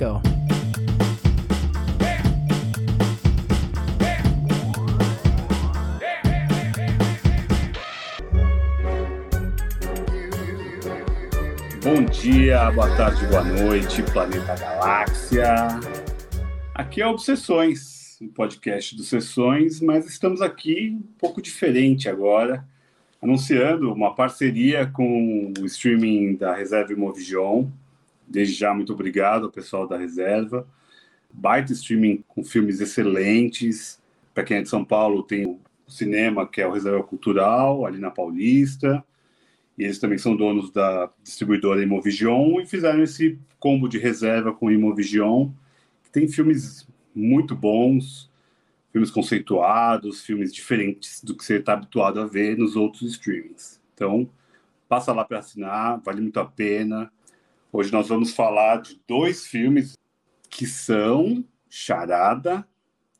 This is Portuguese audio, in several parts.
go. Bom dia, boa tarde, boa noite, Planeta Galáxia. Aqui é Obsessões, um podcast dos Sessões, mas estamos aqui um pouco diferente agora, anunciando uma parceria com o streaming da Reserva Imovision. Desde já, muito obrigado ao pessoal da Reserva. Baita streaming com filmes excelentes. Para quem é de São Paulo, tem o cinema, que é o Reserva Cultural, ali na Paulista. E eles também são donos da distribuidora Imovision e fizeram esse combo de reserva com Imovision, que tem filmes muito bons, filmes conceituados, filmes diferentes do que você está habituado a ver nos outros streamings. Então, passa lá para assinar, vale muito a pena. Hoje nós vamos falar de dois filmes que são Charada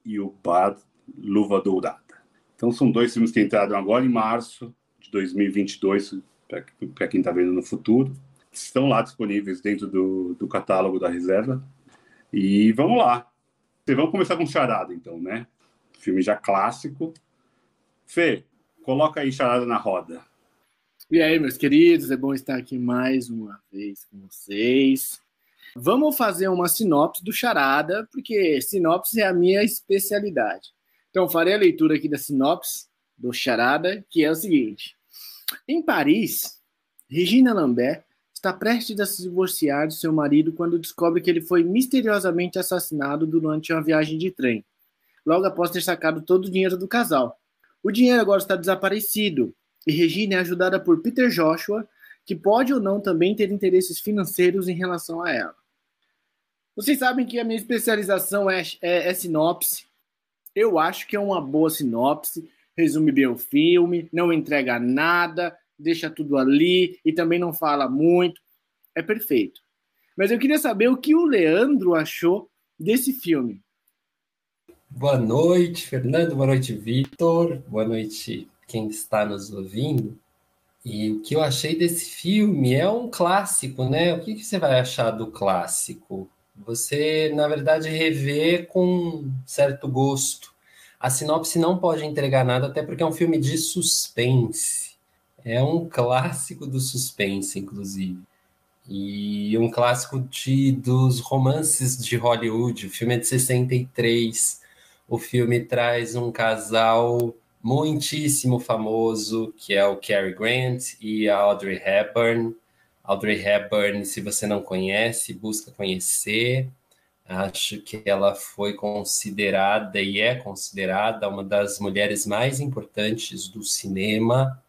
e o Bar Luva Dourada. Então, são dois filmes que entraram agora em março de 2022 para quem está vendo no futuro. Estão lá disponíveis dentro do, do catálogo da reserva. E vamos lá. Vamos começar com Charada, então, né? Filme já clássico. Fê, coloca aí Charada na roda. E aí, meus queridos, é bom estar aqui mais uma vez com vocês. Vamos fazer uma sinopse do Charada, porque sinopse é a minha especialidade. Então, farei a leitura aqui da sinopse do Charada, que é o seguinte: em Paris, Regina Lambert está prestes a se divorciar de seu marido quando descobre que ele foi misteriosamente assassinado durante uma viagem de trem, logo após ter sacado todo o dinheiro do casal. O dinheiro agora está desaparecido e Regina é ajudada por Peter Joshua, que pode ou não também ter interesses financeiros em relação a ela. Vocês sabem que a minha especialização é, é, é sinopse. Eu acho que é uma boa sinopse resume bem o filme, não entrega nada, deixa tudo ali e também não fala muito. É perfeito. Mas eu queria saber o que o Leandro achou desse filme. Boa noite, Fernando. Boa noite, Vitor. Boa noite, quem está nos ouvindo. E o que eu achei desse filme é um clássico, né? O que, você vai achar do clássico? Você, na verdade, revê com certo gosto a sinopse não pode entregar nada, até porque é um filme de suspense. É um clássico do suspense, inclusive. E um clássico de, dos romances de Hollywood. O filme é de 63. O filme traz um casal muitíssimo famoso, que é o Cary Grant e a Audrey Hepburn. Audrey Hepburn, se você não conhece, busca conhecer. Acho que ela foi considerada e é considerada uma das mulheres mais importantes do cinema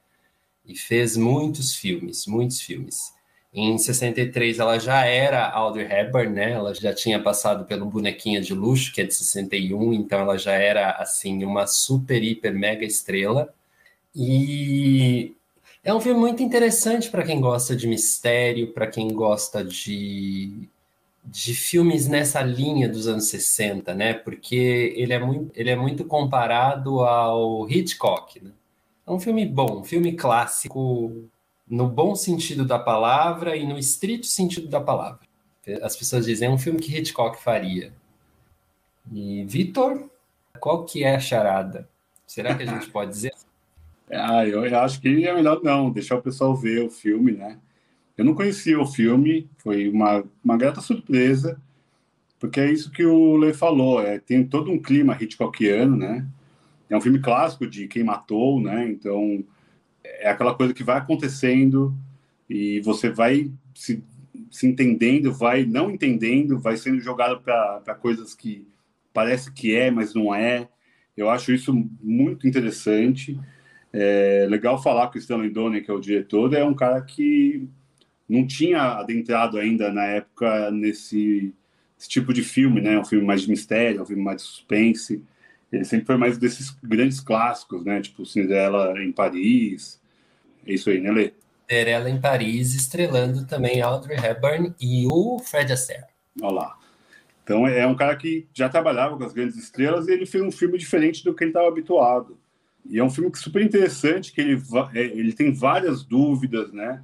e fez muitos filmes, muitos filmes. Em 63 ela já era Audrey Hepburn, né? Ela já tinha passado pelo Bonequinha de Luxo, que é de 61, então ela já era assim uma super hiper mega estrela. E é um filme muito interessante para quem gosta de mistério, para quem gosta de de filmes nessa linha dos anos 60, né? Porque ele é muito, ele é muito comparado ao Hitchcock, né? É um filme bom, um filme clássico no bom sentido da palavra e no estrito sentido da palavra. As pessoas dizem, é um filme que Hitchcock faria. E Vitor, qual que é a charada? Será que a gente pode dizer? Ah, eu acho que é melhor não, deixar o pessoal ver o filme, né? Eu não conhecia o filme, foi uma, uma grata surpresa, porque é isso que o Lê falou, é, tem todo um clima Hitchcockiano, né? É um filme clássico de quem matou, né? Então, é aquela coisa que vai acontecendo e você vai se, se entendendo, vai não entendendo, vai sendo jogado para coisas que parece que é, mas não é. Eu acho isso muito interessante. É legal falar que o Stanley Donen, que é o diretor, é um cara que não tinha adentrado ainda na época nesse tipo de filme, né? Um filme mais de mistério, um filme mais de suspense. Ele sempre foi mais desses grandes clássicos, né? Tipo Cinderela em Paris. É isso aí, né, Lê? Cinderela em Paris, estrelando também Audrey Hepburn e o Fred Astaire. Olha lá. Então é um cara que já trabalhava com as grandes estrelas e ele fez um filme diferente do que ele estava habituado. E é um filme super interessante, que ele, é, ele tem várias dúvidas, né?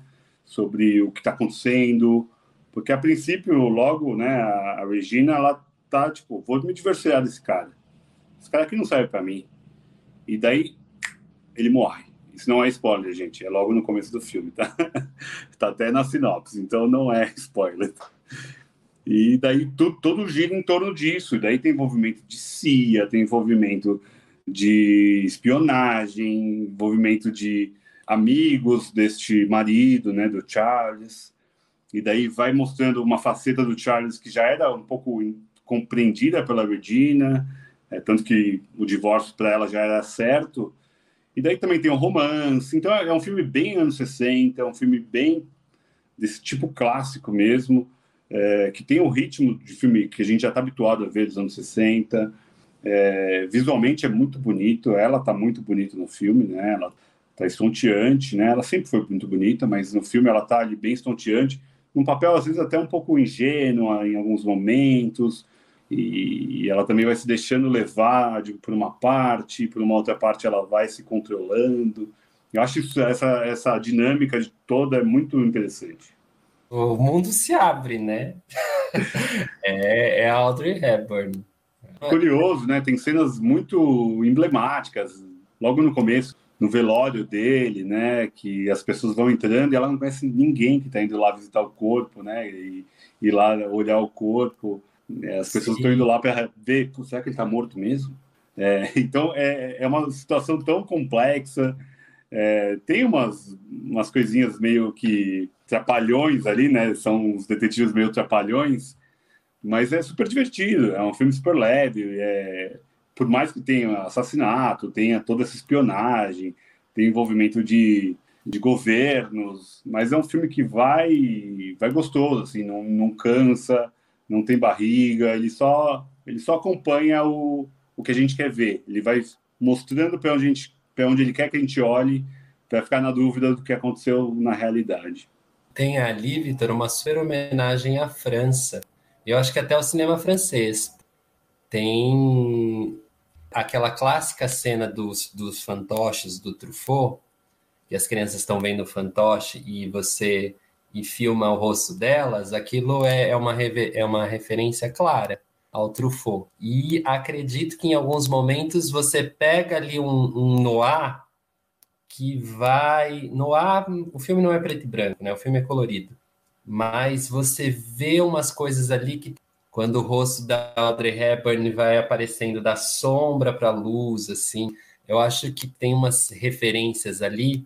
sobre o que está acontecendo, Porque a princípio, logo, né, a Regina, ela tá tipo, vou me divorciar desse cara. Esse cara aqui não serve para mim. E daí ele morre. Isso não é spoiler, gente. É logo no começo do filme, tá? tá até na sinopse, então não é spoiler. E daí tudo, todo gira em torno disso. E daí tem envolvimento de CIA, tem envolvimento de espionagem, envolvimento de amigos deste marido, né, do Charles. E daí vai mostrando uma faceta do Charles que já era um pouco compreendida pela Regina, é, tanto que o divórcio para ela já era certo. E daí também tem um romance. Então é um filme bem anos 60, é um filme bem desse tipo clássico mesmo, é, que tem o ritmo de filme que a gente já está habituado a ver dos anos 60. É, visualmente é muito bonito, ela está muito bonita no filme, né? Ela está estonteante, né? Ela sempre foi muito bonita, mas no filme ela está ali bem estonteante, num papel às vezes até um pouco ingênua em alguns momentos e ela também vai se deixando levar de, por uma parte, por uma outra parte ela vai se controlando. Eu acho isso, essa, essa dinâmica de toda é muito interessante. O mundo se abre, né? é, é a Audrey Hepburn. Curioso, né? Tem cenas muito emblemáticas. Logo no começo, no velório dele, né? Que as pessoas vão entrando e ela não conhece ninguém que está indo lá visitar o corpo, né? E ir lá olhar o corpo. É, as pessoas estão indo lá para ver, será que ele está morto mesmo? É, então é, é uma situação tão complexa. É, tem umas, umas coisinhas meio que trapalhões ali, né? São os detetives meio trapalhões, mas é super divertido. É um filme super leve. É, por mais que tenha assassinato, tenha toda essa espionagem, tem envolvimento de, de governos, mas é um filme que vai vai gostoso, assim, não, não cansa não tem barriga, ele só ele só acompanha o, o que a gente quer ver. Ele vai mostrando para onde, a gente, onde ele quer que a gente olhe, para ficar na dúvida do que aconteceu na realidade. Tem ali, Vitor, uma super homenagem à França. Eu acho que até o cinema francês. Tem aquela clássica cena dos, dos fantoches do Truffaut, que as crianças estão vendo o fantoche e você e filma o rosto delas, aquilo é, é, uma, é uma referência clara ao Truffaut. E acredito que em alguns momentos você pega ali um, um noir que vai. Noir, o filme não é preto e branco, né? O filme é colorido. Mas você vê umas coisas ali que quando o rosto da Audrey Hepburn vai aparecendo da sombra para a luz, assim, eu acho que tem umas referências ali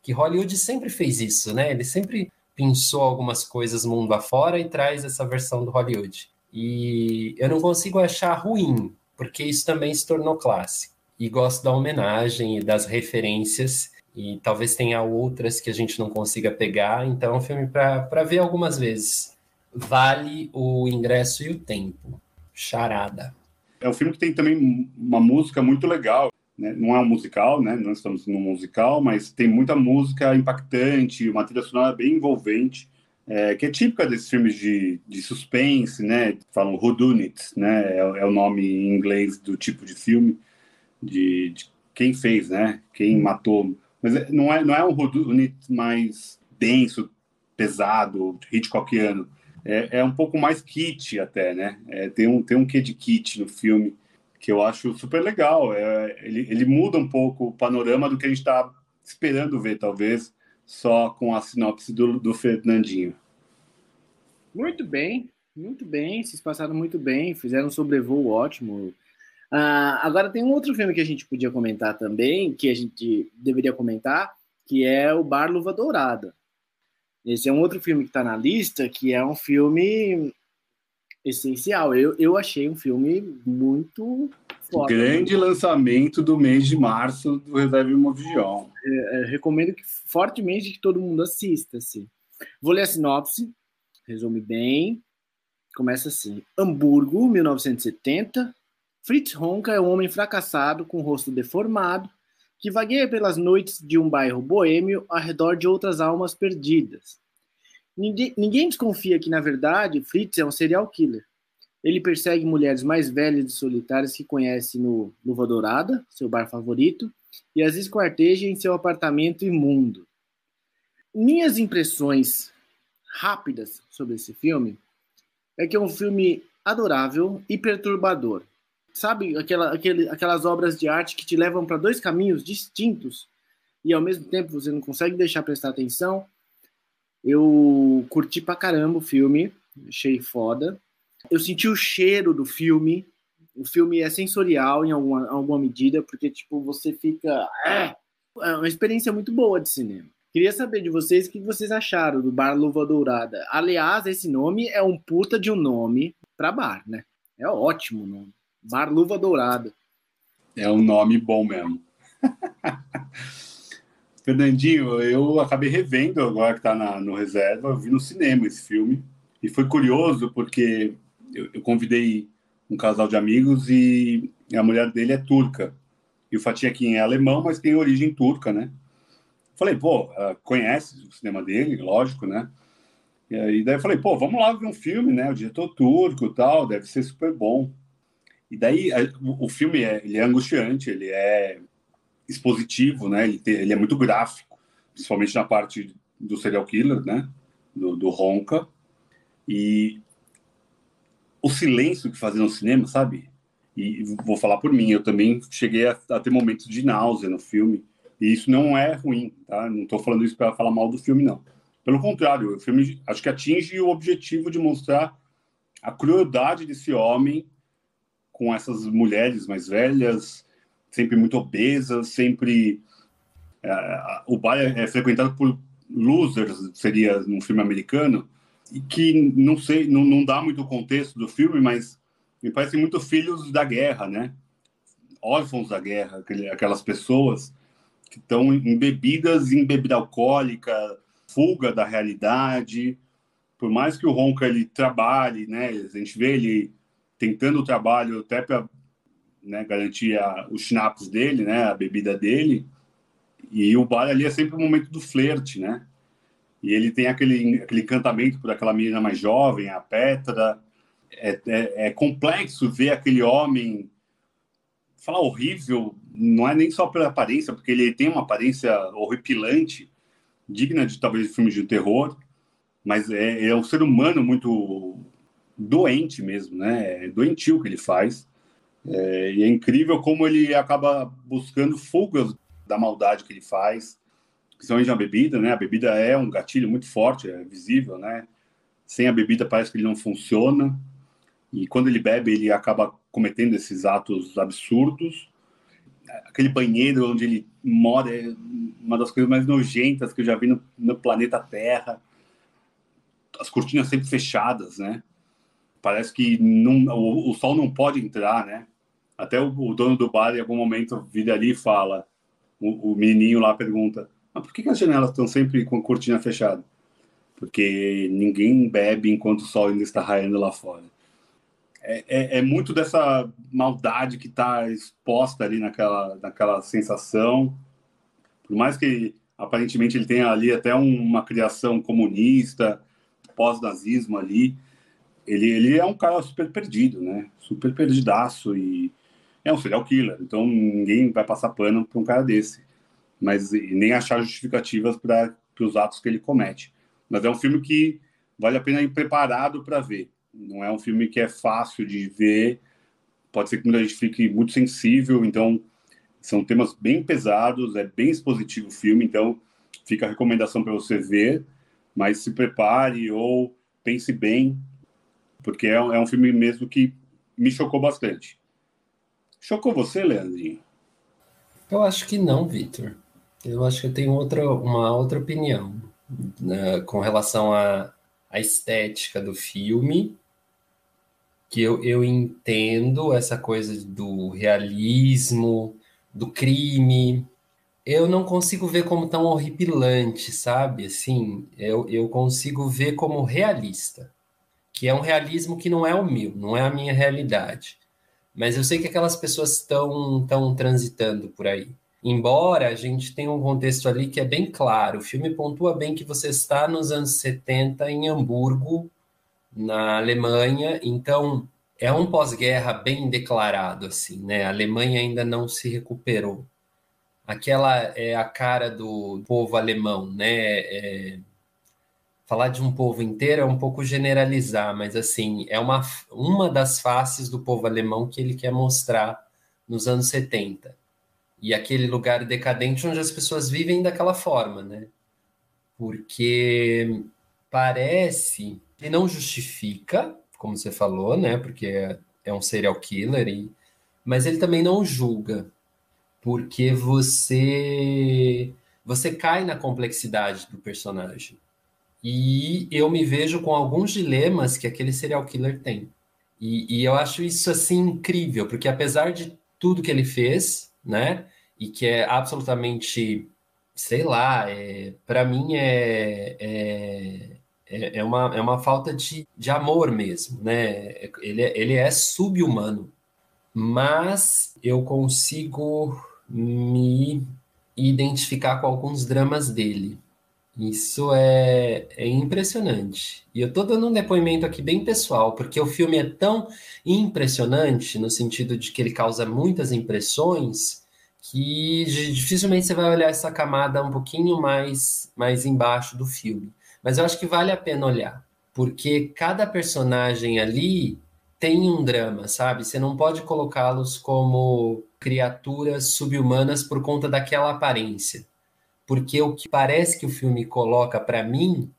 que Hollywood sempre fez isso, né? Ele sempre pensou algumas coisas mundo afora e traz essa versão do Hollywood. E eu não consigo achar ruim, porque isso também se tornou clássico. E gosto da homenagem e das referências, e talvez tenha outras que a gente não consiga pegar, então é um filme para ver algumas vezes. Vale o ingresso e o tempo. Charada. É um filme que tem também uma música muito legal. Né? Não é um musical, né? Não estamos num musical, mas tem muita música impactante, uma trilha sonora bem envolvente, é, que é típica desses filmes de, de suspense, né? Falam whodunit, né? É, é, o nome em inglês do tipo de filme, de, de quem fez, né? Quem matou. Mas é, não é, não é um whodunit mais denso, pesado, Hitchcockiano. É, é um pouco mais kit até, né? É, tem, um, tem um quê de kit no filme que eu acho super legal. É, ele, ele muda um pouco o panorama do que a gente está esperando ver, talvez, só com a sinopse do, do Fernandinho. Muito bem, muito bem. Vocês passaram muito bem, fizeram um sobrevoo ótimo. Ah, agora tem um outro filme que a gente podia comentar também, que a gente deveria comentar, que é o Bar Luva Dourada. Esse é um outro filme que está na lista, que é um filme essencial. Eu, eu achei um filme muito forte. Grande lançamento do mês de março do Reserve Movision. É, é, recomendo que, fortemente que todo mundo assista. Assim. Vou ler a sinopse, resume bem. Começa assim: Hamburgo, 1970. Fritz Honka é um homem fracassado com o rosto deformado que vagueia pelas noites de um bairro boêmio ao redor de outras almas perdidas. Ninguém, ninguém desconfia que, na verdade, Fritz é um serial killer. Ele persegue mulheres mais velhas e solitárias que conhece no Luva Dourada, seu bar favorito, e as esquarteja em seu apartamento imundo. Minhas impressões rápidas sobre esse filme é que é um filme adorável e perturbador. Sabe aquela, aquele, aquelas obras de arte que te levam para dois caminhos distintos e ao mesmo tempo você não consegue deixar prestar atenção? Eu curti pra caramba o filme, achei foda. Eu senti o cheiro do filme. O filme é sensorial em alguma, alguma medida, porque tipo você fica. É, é uma experiência muito boa de cinema. Queria saber de vocês o que vocês acharam do Bar Luva Dourada. Aliás, esse nome é um puta de um nome para bar, né? É ótimo o nome. Bar Luva Dourada. É um nome bom mesmo. Fernandinho, eu acabei revendo agora que está no reserva, eu vi no cinema esse filme. E foi curioso porque eu, eu convidei um casal de amigos e a mulher dele é turca. E o Fatiakin é alemão, mas tem origem turca, né? Falei, pô, uh, conhece o cinema dele, lógico, né? E aí daí eu falei, pô, vamos lá ver um filme, né? O diretor turco tal, deve ser super bom. E daí o, filme é, ele é angustiante, ele é expositivo, né? Ele, tem, ele é muito gráfico, principalmente na parte do serial killer, né? Do, do Ronca. E o silêncio que fazia no cinema, sabe? E vou falar por mim, eu também cheguei a, a ter momentos de náusea no filme e isso não é ruim, tá? Não estou falando isso para falar mal do filme, não. Pelo contrário, o filme acho que atinge o objetivo de mostrar a crueldade desse homem com essas mulheres mais velhas, sempre muito obesas, sempre. É, o bar é frequentado por losers, seria num filme americano, e que não sei, não, não dá muito contexto do filme, mas me parecem muito filhos da guerra, né? Órfãos da guerra, aquelas pessoas que estão embebidas em bebida alcoólica, fuga da realidade. Por mais que o Ronca ele trabalhe, né, a gente vê ele tentando o trabalho até para né, garantir os schnapps dele, né, a bebida dele. E o bar ali é sempre o momento do flerte, né? E ele tem aquele, aquele encantamento por aquela menina mais jovem, a Petra. É, é, é complexo ver aquele homem falar horrível, não é nem só pela aparência, porque ele tem uma aparência horripilante, digna de talvez filmes de terror, mas é, é um ser humano muito doente mesmo, né? É doentio que ele faz. É, e é incrível como ele acaba buscando fugas da maldade que ele faz, principalmente na bebida, né? A bebida é um gatilho muito forte, é visível, né? Sem a bebida parece que ele não funciona. E quando ele bebe, ele acaba cometendo esses atos absurdos. Aquele banheiro onde ele mora é uma das coisas mais nojentas que eu já vi no, no planeta Terra. As cortinas sempre fechadas, né? Parece que não, o, o, sol não pode entrar, né? Até o, o, dono do bar, em algum momento, vira ali e fala. O, o menininho lá pergunta: Mas por que, que as janelas estão sempre com a cortina fechada? Porque ninguém bebe enquanto o sol ainda está raiando lá fora é, é, é muito dessa maldade que está exposta ali naquela, naquela sensação. Por mais que aparentemente ele tenha ali até uma criação comunista, pós-nazismo ali, ele, ele é um cara super perdido, né? Super perdidaço e é um serial killer. Então ninguém vai passar pano para um cara desse, mas nem achar justificativas para os atos que ele comete. Mas é um filme que vale a pena ir preparado para ver. Não é um filme que é fácil de ver. Pode ser que muita gente fique muito sensível. Então, são temas bem pesados, é bem expositivo o filme. Então, fica a recomendação para você ver. Mas se prepare ou pense bem, porque é, é um filme mesmo que me chocou bastante. Chocou você, Leandrinho? Eu acho que não, Victor. Eu acho que eu tenho outra, uma outra opinião né, com relação à, à estética do filme que eu, eu entendo essa coisa do realismo, do crime. Eu não consigo ver como tão horripilante, sabe? Assim, eu, eu consigo ver como realista, que é um realismo que não é o meu, não é a minha realidade. Mas eu sei que aquelas pessoas estão tão transitando por aí. Embora a gente tenha um contexto ali que é bem claro, o filme pontua bem que você está nos anos 70 em Hamburgo, na Alemanha. Então, é um pós-guerra bem declarado, assim, né? A Alemanha ainda não se recuperou. Aquela é a cara do povo alemão, né? É, falar de um povo inteiro é um pouco generalizar, mas assim, é uma, uma das faces do povo alemão que ele quer mostrar nos anos 70. E aquele lugar decadente onde as pessoas vivem daquela forma, né? Porque parece que não justifica, como você falou, né? Porque é um serial killer, e... mas ele também não julga, porque você você cai na complexidade do personagem. E eu me vejo com alguns dilemas que aquele serial killer tem. E, e, eu acho isso assim incrível, porque apesar de tudo que ele fez, né, e que é absolutamente, sei lá, é, para mim é, é, é, é, uma, é uma falta de, de amor mesmo, né? Ele, é, ele é subhumano, mas eu consigo me identificar com alguns dramas dele. Isso é, é, impressionante. E eu estou dando um depoimento aqui bem pessoal, porque o filme é tão impressionante, no sentido de que ele causa muitas impressões, que dificilmente você vai olhar essa camada um pouquinho mais, mais embaixo do filme. Mas eu acho que vale a pena olhar, porque cada personagem ali tem um drama, sabe? Você não pode colocá-los como criaturas subhumanas por conta daquela aparência porque o que parece que o filme coloca para mim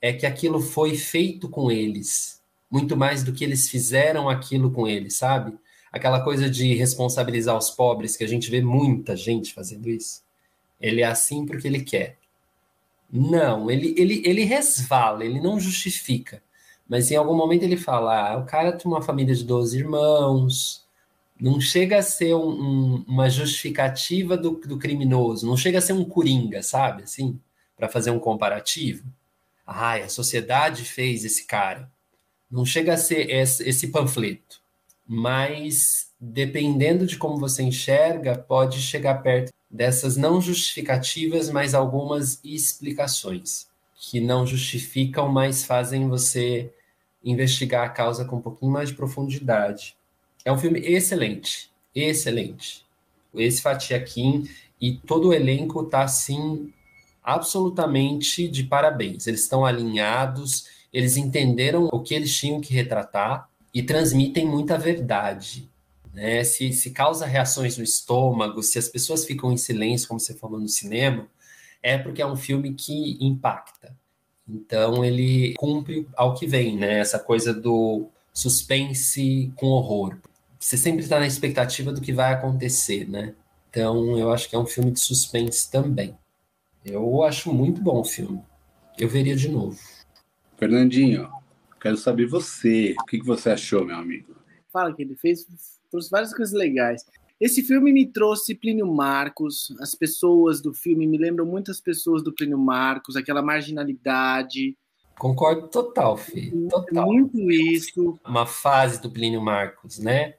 é que aquilo foi feito com eles, muito mais do que eles fizeram aquilo com eles, sabe? Aquela coisa de responsabilizar os pobres, que a gente vê muita gente fazendo isso. Ele é assim porque ele quer. Não, ele, ele, ele resvala, ele não justifica. Mas em algum momento ele fala: ah, o cara tem uma família de 12 irmãos, não chega a ser um, um, uma justificativa do, do, criminoso, não chega a ser um coringa, sabe? Assim, para fazer um comparativo. Ai, a sociedade fez esse cara. Não chega a ser esse, esse panfleto. Mas, dependendo de como você enxerga, pode chegar perto dessas não justificativas, mas algumas explicações que não justificam, mas fazem você investigar a causa com um pouquinho mais de profundidade. É um filme excelente, excelente. Esse Fatia Kim e todo o elenco tá assim absolutamente de parabéns. Eles estão alinhados, eles entenderam o que eles tinham que retratar e transmitem muita verdade. Né? Se, se causa reações no estômago, se as pessoas ficam em silêncio, como você falou no cinema, é porque é um filme que impacta. Então ele cumpre ao que vem, né? Essa coisa do suspense com horror você sempre está na expectativa do que vai acontecer, né? Então, eu acho que é um filme de suspense também. Eu acho muito bom o filme. Eu veria de novo. Fernandinho, quero saber você. O que você achou, meu amigo? Fala que ele fez trouxe várias coisas legais. Esse filme me trouxe Plínio Marcos. As pessoas do filme me lembram muitas pessoas do Plínio Marcos, aquela marginalidade. Concordo total, filho. Total. Muito isso. Uma fase do Plínio Marcos, né?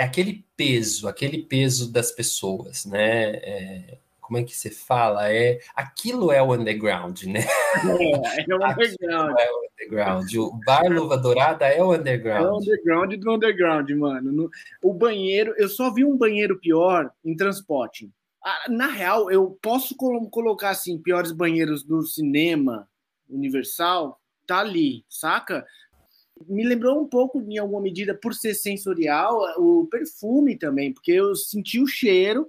É aquele peso, aquele peso das pessoas, né? É, como é que você fala? É aquilo é o underground, né? É, é o underground. é o underground. O bar Luva Dourada é o underground. É o underground do underground, mano. No, o banheiro, eu só vi um banheiro pior em transporte. Ah, na real, eu posso colocar assim piores banheiros do cinema Universal, tá ali, saca? Me lembrou um pouco, em alguma medida, por ser sensorial, o perfume também, porque eu senti o cheiro.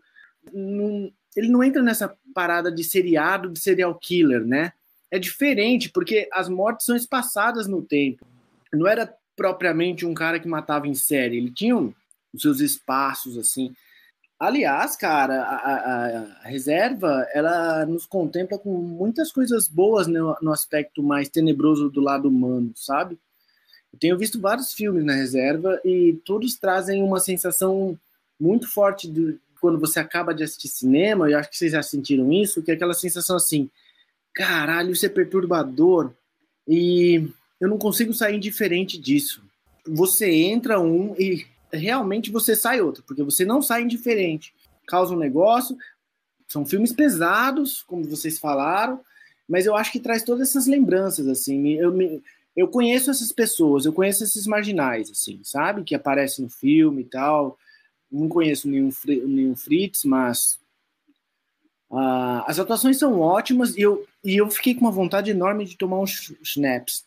Num, ele não entra nessa parada de seriado, de serial killer, né? É diferente, porque as mortes são espaçadas no tempo. Não era propriamente um cara que matava em série, ele tinha os seus espaços, assim. Aliás, cara, a, a, a, reserva ela nos contempla com muitas coisas boas no aspecto mais tenebroso do lado humano, sabe? Eu tenho visto vários filmes na reserva e todos trazem uma sensação muito forte de quando você acaba de assistir cinema, eu acho que vocês já sentiram isso, que é aquela sensação assim, caralho, isso é perturbador e eu não consigo sair indiferente disso. Você entra um e realmente você sai outro, porque você não sai indiferente. Causa um negócio, são filmes pesados, como vocês falaram, mas eu acho que traz todas essas lembranças, assim, eu me, eu conheço essas pessoas, eu conheço esses marginais, assim, sabe? Que aparecem no filme e tal. Não conheço nenhum, nenhum Fritz, mas uh, as atuações são ótimas e eu, E eu fiquei com uma vontade enorme de tomar uns schnapps.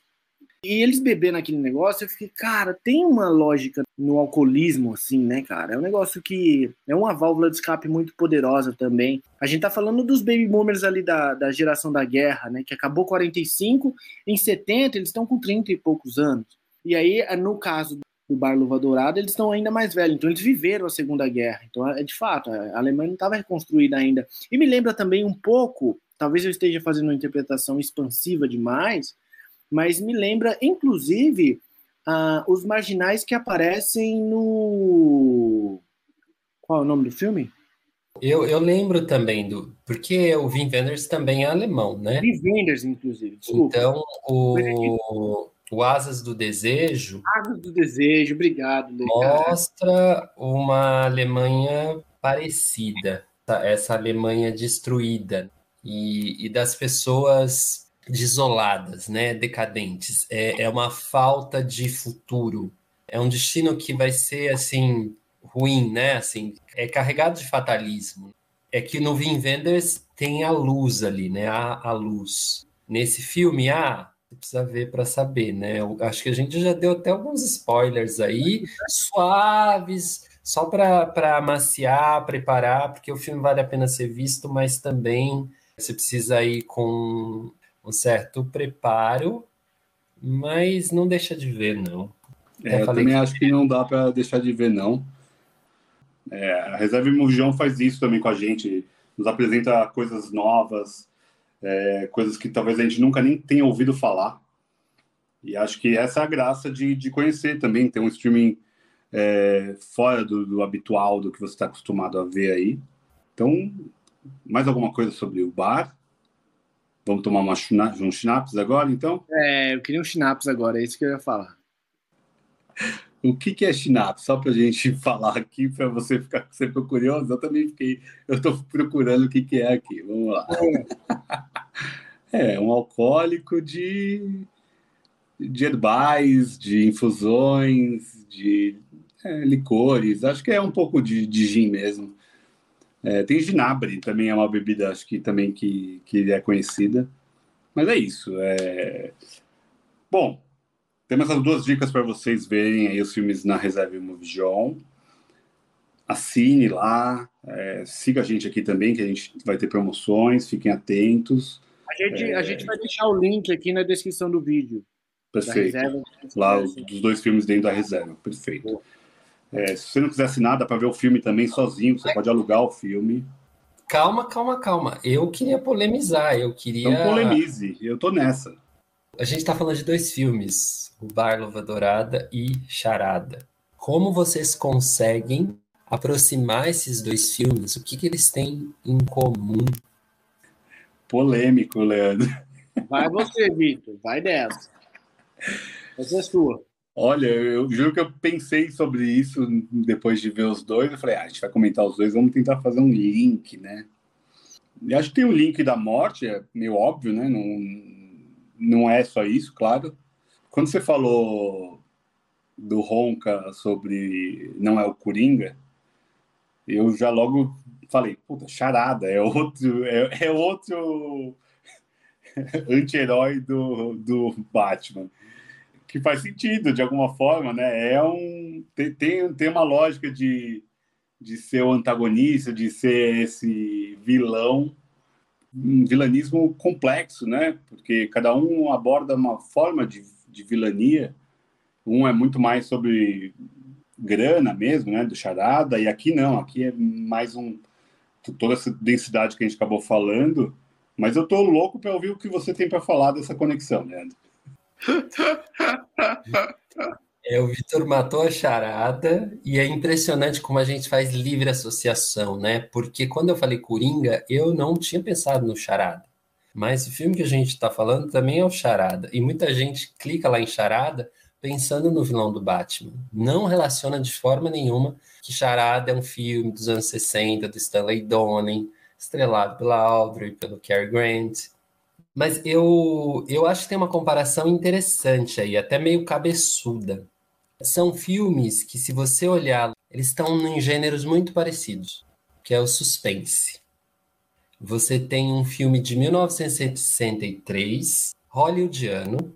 E eles bebendo aquele negócio, eu fiquei, cara, tem uma lógica no alcoolismo, assim, né, cara? É um negócio que é uma válvula de escape muito poderosa também. A gente tá falando dos baby boomers ali da, da geração da guerra, né? Que acabou 45, em 70 eles estão com 30 e poucos anos. E aí, no caso do Bar Luva Dourada, eles estão ainda mais velhos, então eles viveram a Segunda Guerra. Então, é de fato, a Alemanha não estava reconstruída ainda. E me lembra também um pouco, talvez eu esteja fazendo uma interpretação expansiva demais, mas me lembra, inclusive, uh, os marginais que aparecem no. Qual é o nome do filme? Eu, eu lembro também do. Porque o Wim Wenders também é alemão, né? Wim Wenders, inclusive. Desculpa. Então, o, o Asas do Desejo. Asas do Desejo, obrigado. Mostra uma Alemanha parecida, essa Alemanha destruída. E, e das pessoas desoladas, né, decadentes. É, é uma falta de futuro. É um destino que vai ser assim ruim, né? Assim, é carregado de fatalismo. É que no Vin Vendors tem a luz ali, né? A, a luz. Nesse filme, ah, você precisa ver para saber, né? Eu acho que a gente já deu até alguns spoilers aí, suaves, só para amaciar, preparar, porque o filme vale a pena ser visto, mas também você precisa ir com um certo preparo, mas não deixa de ver, não. É, eu também que... acho que não dá para deixar de ver, não. É, a Reserva Imujão faz isso também com a gente, nos apresenta coisas novas, é, coisas que talvez a gente nunca nem tenha ouvido falar. E acho que essa é a graça de, de conhecer também, ter um streaming é, fora do, do, habitual, do que você está acostumado a ver aí. Então, mais alguma coisa sobre o bar? Vamos tomar uma, um schnapps agora, então? É, eu queria um schnapps agora, é isso que eu ia falar. O que, que é schnapps? Só para a gente falar aqui, para você ficar sempre curioso, eu também fiquei. Eu estou procurando o que, que é aqui. Vamos lá. É, é um alcoólico de, de herbais, de infusões, de é, licores. Acho que é um pouco de, de gin mesmo. É, tem ginabre, também é uma bebida, acho que também que, que é conhecida. Mas é isso. É... Bom, temos essas duas dicas para vocês verem aí os filmes na Reserve Movision. Assine lá, é, siga a gente aqui também, que a gente vai ter promoções, fiquem atentos. A gente, é... a gente vai deixar o link aqui na descrição do vídeo. Perfeito. Reserva, lá, os, dos dois filmes dentro da reserva. Perfeito. Boa. É, se você não quiser assinar, dá para ver o filme também sozinho, você é. pode alugar o filme. Calma, calma, calma. Eu queria polemizar, eu queria. Não polemize, eu tô nessa. A gente está falando de dois filmes, o Bar Luva Dourada e Charada. Como vocês conseguem aproximar esses dois filmes? O que, que eles têm em comum? Polêmico, Leandro. Vai você, Vitor, vai dessa. Essa é sua. Olha, eu juro que eu pensei sobre isso depois de ver os dois. Eu falei, ah, a gente vai comentar os dois, vamos tentar fazer um link, né? E acho que tem o link da morte, é meio óbvio, né? Não, não é só isso, claro. Quando você falou do Ronca sobre não é o Coringa, eu já logo falei, puta, charada, é outro, é, é outro anti-herói do, do Batman que faz sentido de alguma forma, né? É um tem, tem uma lógica de, de ser o antagonista, de ser esse vilão, um vilanismo complexo, né? Porque cada um aborda uma forma de, de vilania. Um é muito mais sobre grana mesmo, né? Do charada, e aqui não, aqui é mais um toda essa densidade que a gente acabou falando. Mas eu tô louco para ouvir o que você tem para falar dessa conexão, Leandro. É, o Vitor matou a charada e é impressionante como a gente faz livre associação, né? Porque quando eu falei Coringa, eu não tinha pensado no charada. Mas o filme que a gente está falando também é o Charada. E muita gente clica lá em Charada pensando no vilão do Batman. Não relaciona de forma nenhuma que Charada é um filme dos anos 60, do Stanley Donen, estrelado pela Audrey, pelo Cary Grant. Mas eu, eu acho que tem uma comparação interessante aí, até meio cabeçuda. São filmes que, se você olhar, eles estão em gêneros muito parecidos, que é o suspense. você tem um filme de 1963, hollywoodiano,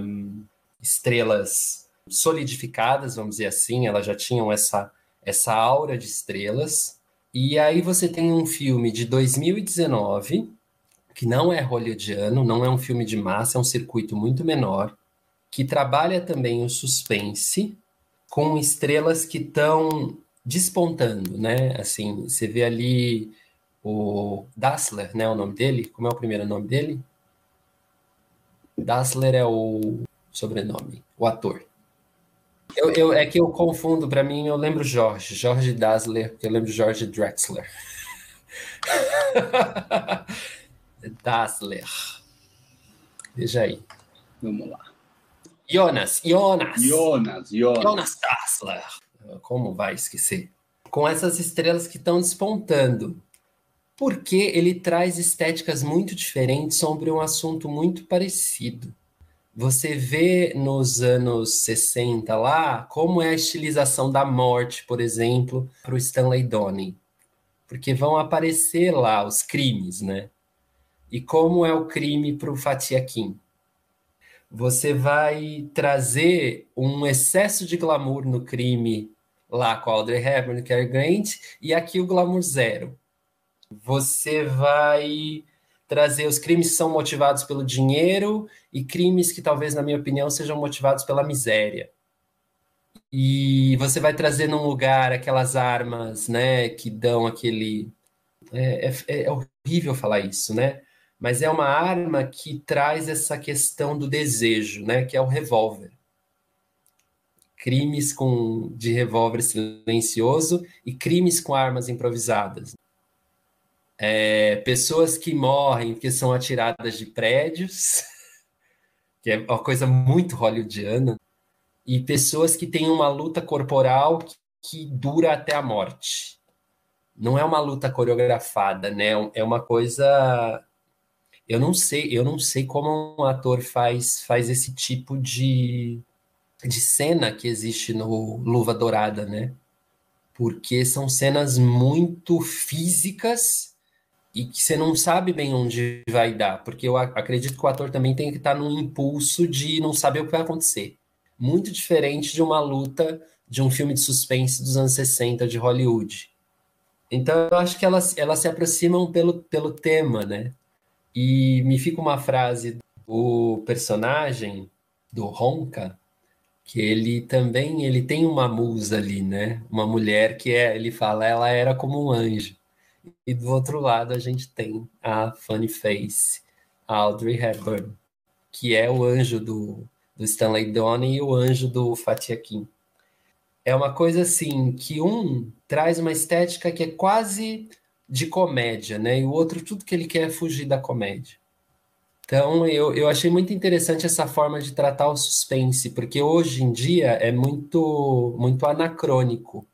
um, estrelas solidificadas, vamos dizer assim, elas já tinham essa, essa aura de estrelas. E aí você tem um filme de 2019, que não é hollywoodiano, não é um filme de massa, é um circuito muito menor, que trabalha também o suspense com estrelas que estão despontando, né? Assim, você vê ali o Dassler, né? O nome dele. Como é o primeiro nome dele? Dassler é o sobrenome, o ator. Eu, eu, é que eu confundo, para mim, eu lembro Jorge, Jorge Dassler, porque eu lembro Jorge Drexler. Dassler. Veja aí. Vamos lá. Jonas, Jonas. Jonas, Jonas. Jonas Dassler. Como vai esquecer? Com essas estrelas que estão despontando. Porque ele traz estéticas muito diferentes sobre um assunto muito parecido. Você vê nos anos 60 lá como é a estilização da morte, por exemplo, para o Stanley Donen. Porque vão aparecer lá os crimes, né? E como é o crime para o Fatih Akin você vai trazer um excesso de glamour no crime lá com a Audrey Hepburn, Cary Grant, e aqui o glamour zero. Você vai trazer os crimes que são motivados pelo dinheiro e crimes que talvez, na minha opinião, sejam motivados pela miséria. E você vai trazer num lugar aquelas armas, né, que dão aquele... É, é, é horrível falar isso, né? Mas é uma arma que traz essa questão do desejo, né, que é o revólver. Crimes com de revólver silencioso e crimes com armas improvisadas. É, pessoas que morrem porque são atiradas de prédios, que é uma coisa muito hollywoodiana, e pessoas que têm uma luta corporal que, que dura até a morte. Não é uma luta coreografada, né? É uma coisa eu não sei, eu não sei como um ator faz, faz esse tipo de, de cena que existe no Luva Dourada, né? Porque são cenas muito físicas e que você não sabe bem onde vai dar, porque eu acredito que o ator também tem que estar num impulso de não saber o que vai acontecer. Muito diferente de uma luta de um filme de suspense dos anos 60 de Hollywood. Então eu acho que elas, elas se aproximam pelo, pelo tema, né? E me fica uma frase do personagem do Ronca, que ele também ele tem uma musa ali, né? Uma mulher que é, ele fala, ela era como um anjo. E do outro lado a gente tem a Funny Face, a Audrey Hepburn, que é o anjo do, do Stanley Donen e o anjo do Fatih Akin. É uma coisa assim que um traz uma estética que é quase de comédia, né? E o outro, tudo que ele quer é fugir da comédia. Então, eu, eu achei muito interessante essa forma de tratar o suspense, porque hoje em dia é muito, muito anacrônico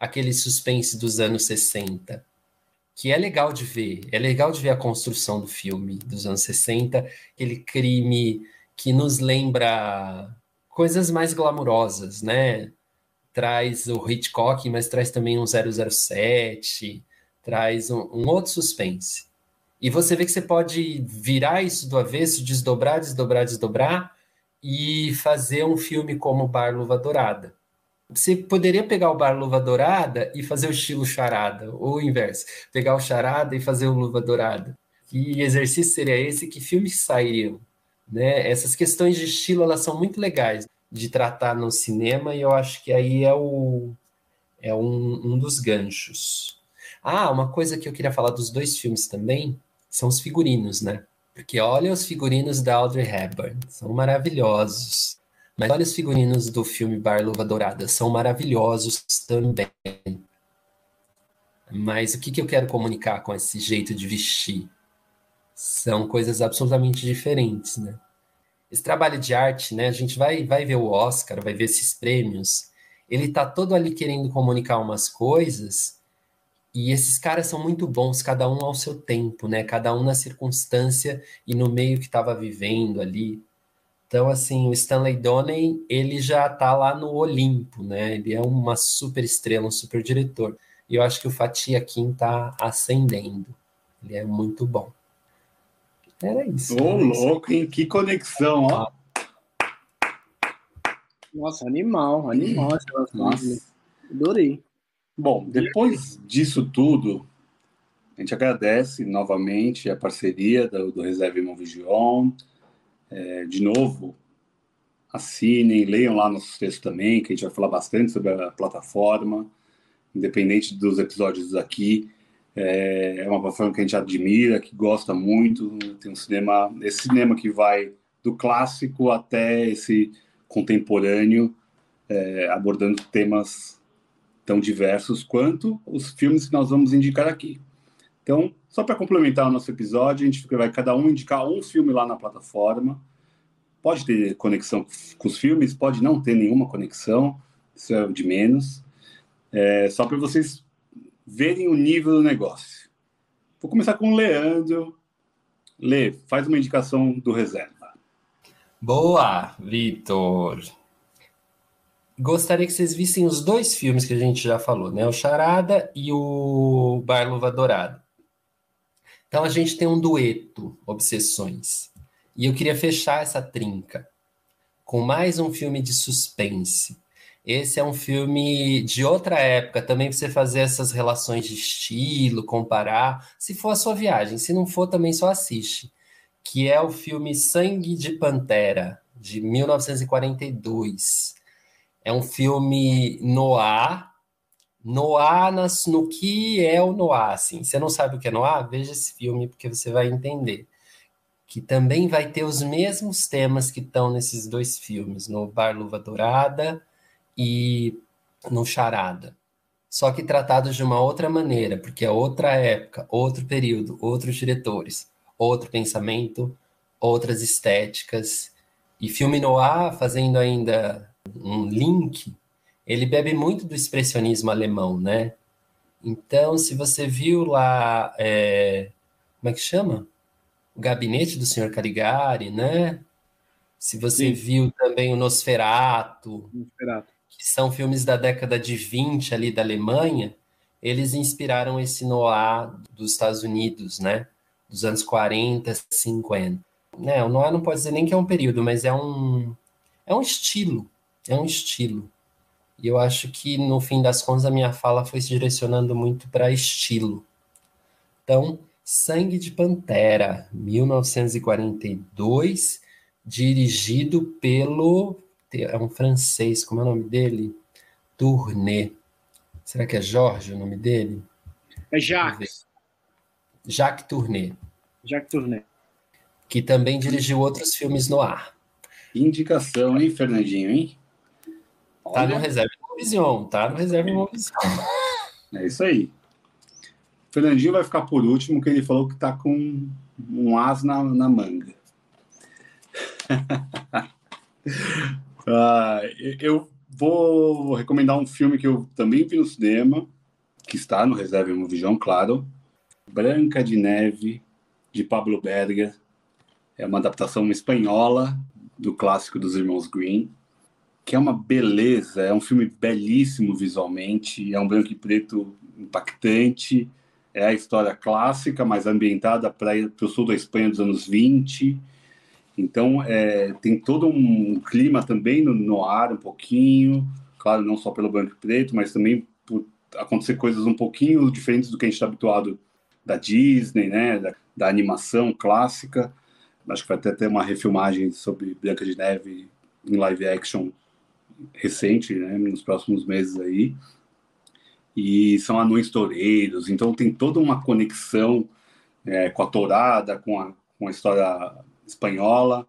aquele suspense dos anos 60, que é legal de ver, é legal de ver a construção do filme dos anos 60, aquele crime que nos lembra coisas mais glamurosas, né? Traz o Hitchcock, mas traz também um 007, traz um, um, outro suspense. E você vê que você pode virar isso do avesso, desdobrar, desdobrar, desdobrar e fazer um filme como Bar Luva Dourada. Você poderia pegar o Bar Luva Dourada e fazer o estilo charada, ou o inverso, pegar o charada e fazer o Luva Dourada. Que exercício seria esse? Que filmes sairiam? Né? Essas questões de estilo elas são muito legais de tratar no cinema e eu acho que aí é, o, é um, um dos ganchos. Ah, uma coisa que eu queria falar dos dois filmes também são os figurinos, né? Porque olha os figurinos da Audrey Hepburn, são maravilhosos. Mas olha os figurinos do filme Bar Luva Dourada, são maravilhosos também. Mas o que, que eu quero comunicar com esse jeito de vestir? São coisas absolutamente diferentes, né? Esse trabalho de arte, né? A gente vai, vai ver o Oscar, vai ver esses prêmios. Ele tá todo ali querendo comunicar umas coisas e esses caras são muito bons, cada um ao seu tempo, né? Cada um na circunstância e no meio que estava vivendo ali. Então, assim, o Stanley Donen, ele já está lá no Olimpo, né? Ele é uma super estrela, um super diretor. E eu acho que o Fatih Akin está ascendendo. Ele é muito bom. Era isso. Ô, louco, hein? Que conexão, ó. Nossa, animal, animal. Nossa. Adorei. Bom, depois disso tudo, a gente agradece novamente a parceria do, do Reserve Movigion. É, de novo, assinem, leiam lá nossos textos também, que a gente vai falar bastante sobre a plataforma, independente dos episódios aqui. É, é uma plataforma que a gente admira, que gosta muito. Tem um cinema, esse cinema que vai do clássico até esse contemporâneo, é, abordando temas tão diversos quanto os filmes que nós vamos indicar aqui. Então, só para complementar o nosso episódio, a gente vai cada um indicar um filme lá na plataforma pode ter conexão com os filmes, pode não ter nenhuma conexão, isso é de menos. É, só para vocês verem o nível do negócio. Vou começar com o Leandro. Lê, faz uma indicação do reserva. Boa, Vitor. Gostaria que vocês vissem os dois filmes que a gente já falou, né? O Charada e o Bar Luva Dourada. Então a gente tem um dueto, Obsessões. E eu queria fechar essa trinca com mais um filme de suspense. Esse é um filme de outra época, também para você fazer essas relações de estilo, comparar. Se for a sua viagem, se não for, também só assiste. Que é o filme Sangue de Pantera, de 1942. É um filme noir, noir no que é o noir, assim. Você não sabe o que é noir? Veja esse filme, porque você vai entender que também vai ter os mesmos temas que estão nesses dois filmes, no Bar Luva Dourada e no Charada. Só que tratados de uma outra maneira, porque é outra época, outro período, outros diretores, outro pensamento, outras estéticas. E filme noir, fazendo ainda um link, ele bebe muito do expressionismo alemão, né? Então, se você viu lá, é... como é que chama? o Gabinete do Senhor Caligari, né? Se você Sim. viu também o Nosferato, Nosferato, que são filmes da década de 20 ali da Alemanha, eles inspiraram esse noir dos Estados Unidos, né? Dos anos 40, 50. Né, o noir não pode dizer nem que é um período, mas é um é um estilo, é um estilo. E eu acho que no fim das contas a minha fala foi se direcionando muito para estilo. Então, Sangue de Pantera, 1942, dirigido pelo. É um francês, como é o nome dele? Tourné. Será que é Jorge o nome dele? É Jacques. Jacques Tourné. Jacques Tourné. Que também dirigiu outros filmes no ar. Indicação, hein, Fernandinho, hein? Tá no Reserva Vision, tá no Reserva Vision. É isso aí. Fernandinho vai ficar por último, que ele falou que está com um as na, na manga. ah, eu vou recomendar um filme que eu também vi no cinema, que está no Reserva Movision, claro. Branca de Neve, de Pablo Berger. É uma adaptação espanhola do clássico dos Irmãos Green, que é uma beleza, é um filme belíssimo visualmente, é um branco e preto impactante, é a história clássica, mas ambientada para o sul da Espanha dos anos 20. Então, é, tem todo um clima também no, no ar, um pouquinho, claro, não só pelo branco e preto, mas também por acontecer coisas um pouquinho diferentes do que a gente está habituado da Disney, né, da, da, animação clássica. Acho que vai até ter uma refilmagem sobre Branca de Neve em live action recente, né, nos próximos meses aí e são anões toureiros, então tem toda uma conexão é, com a tourada, com a, com a história espanhola.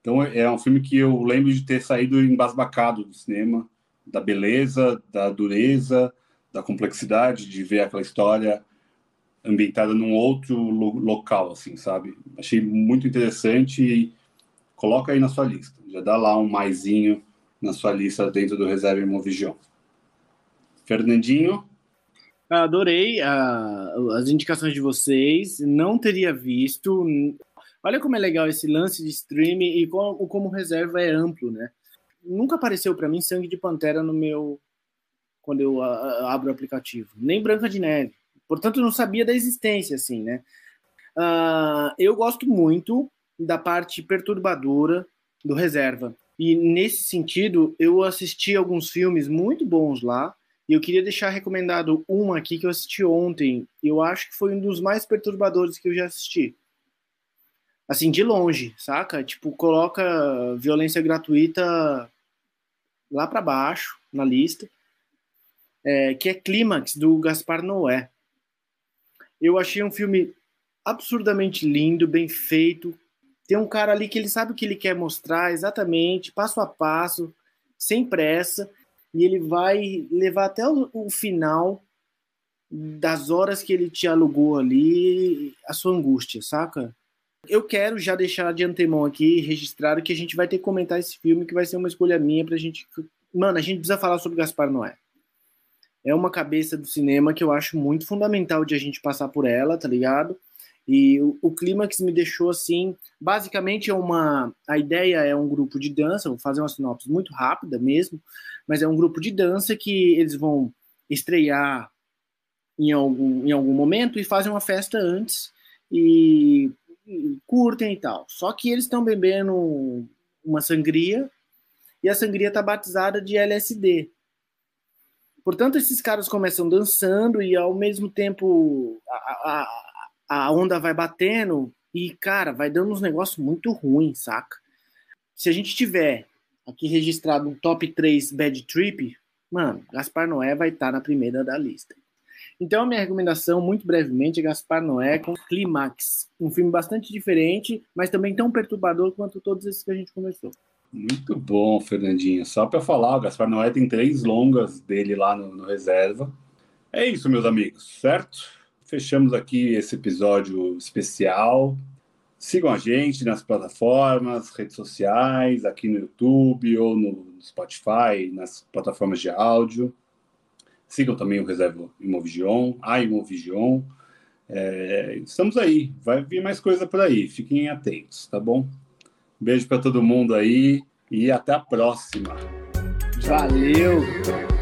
Então é um filme que eu lembro de ter saído embasbacado do cinema, da beleza, da dureza, da complexidade de ver aquela história ambientada num outro lo local, assim, sabe? Achei muito interessante e coloca aí na sua lista. Já dá lá um maisinho na sua lista dentro do Reserva Movigion. Fernandinho? Adorei uh, as indicações de vocês. Não teria visto. Olha como é legal esse lance de streaming e como, como reserva é amplo, né? Nunca apareceu para mim Sangue de Pantera no meu. quando eu uh, abro o aplicativo. Nem Branca de Neve. Portanto, não sabia da existência, assim, né? Uh, eu gosto muito da parte perturbadora do Reserva. E nesse sentido, eu assisti alguns filmes muito bons lá. E eu queria deixar recomendado um aqui que eu assisti ontem. Eu acho que foi um dos mais perturbadores que eu já assisti. Assim, de longe, saca? Tipo, coloca violência gratuita lá para baixo na lista. É, que é Clímax, do Gaspar Noé. Eu achei um filme absurdamente lindo, bem feito. Tem um cara ali que ele sabe o que ele quer mostrar exatamente, passo a passo, sem pressa, e ele vai levar até o, o final das horas que ele te alugou ali a sua angústia, saca? Eu quero já deixar de antemão aqui registrado que a gente vai ter que comentar esse filme, que vai ser uma escolha minha pra gente. Mano, a gente precisa falar sobre Gaspar Noé. É uma cabeça do cinema que eu acho muito fundamental de a gente passar por ela, tá ligado? E o, o clímax me deixou assim. Basicamente, é uma. A ideia é um grupo de dança, vou fazer uma sinopse muito rápida mesmo, mas é um grupo de dança que eles vão estrear em algum, em algum momento e fazem uma festa antes e, e curtem e tal. Só que eles estão bebendo uma sangria e a sangria está batizada de LSD. Portanto, esses caras começam dançando e ao mesmo tempo a, a, a onda vai batendo e, cara, vai dando uns negócios muito ruins, saca? Se a gente tiver aqui registrado um top 3 Bad Trip, mano, Gaspar Noé vai estar tá na primeira da lista. Então, a minha recomendação, muito brevemente, é Gaspar Noé com Climax. Um filme bastante diferente, mas também tão perturbador quanto todos esses que a gente conversou. Muito bom, Fernandinho. Só para falar, o Gaspar Noé tem três longas dele lá no, no reserva. É isso, meus amigos, certo? Fechamos aqui esse episódio especial. Sigam a gente nas plataformas, redes sociais, aqui no YouTube ou no Spotify, nas plataformas de áudio. Sigam também o Reserva Imovision, a Imovision. É, estamos aí, vai vir mais coisa por aí, fiquem atentos, tá bom? Beijo para todo mundo aí e até a próxima. Valeu!